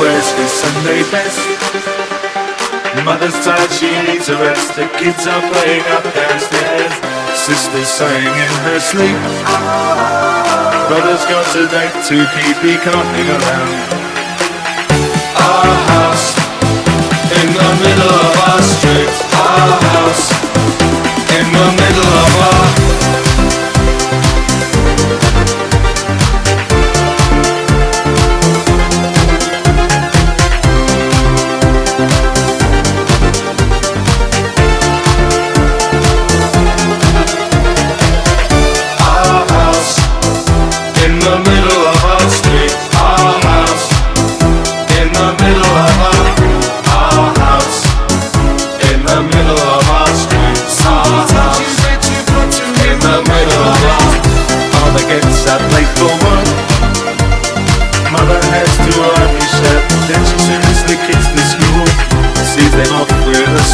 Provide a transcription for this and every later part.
Where's his Sunday best? Mother's tired, she needs a rest. The kids are playing up downstairs. Sister's sighing in her sleep. Brother's got a date to keep, he can't hang around. Our house.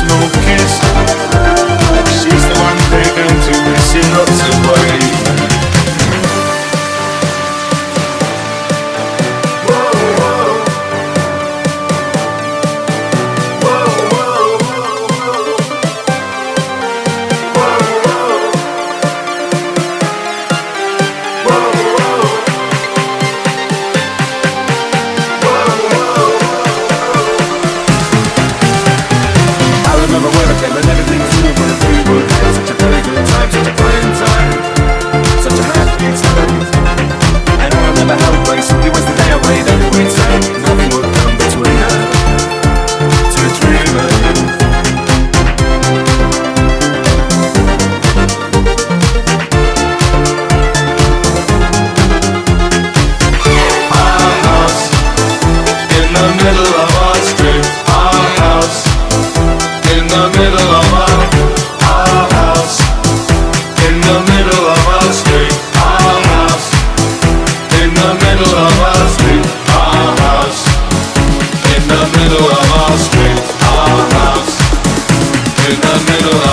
no kiss.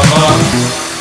Mama.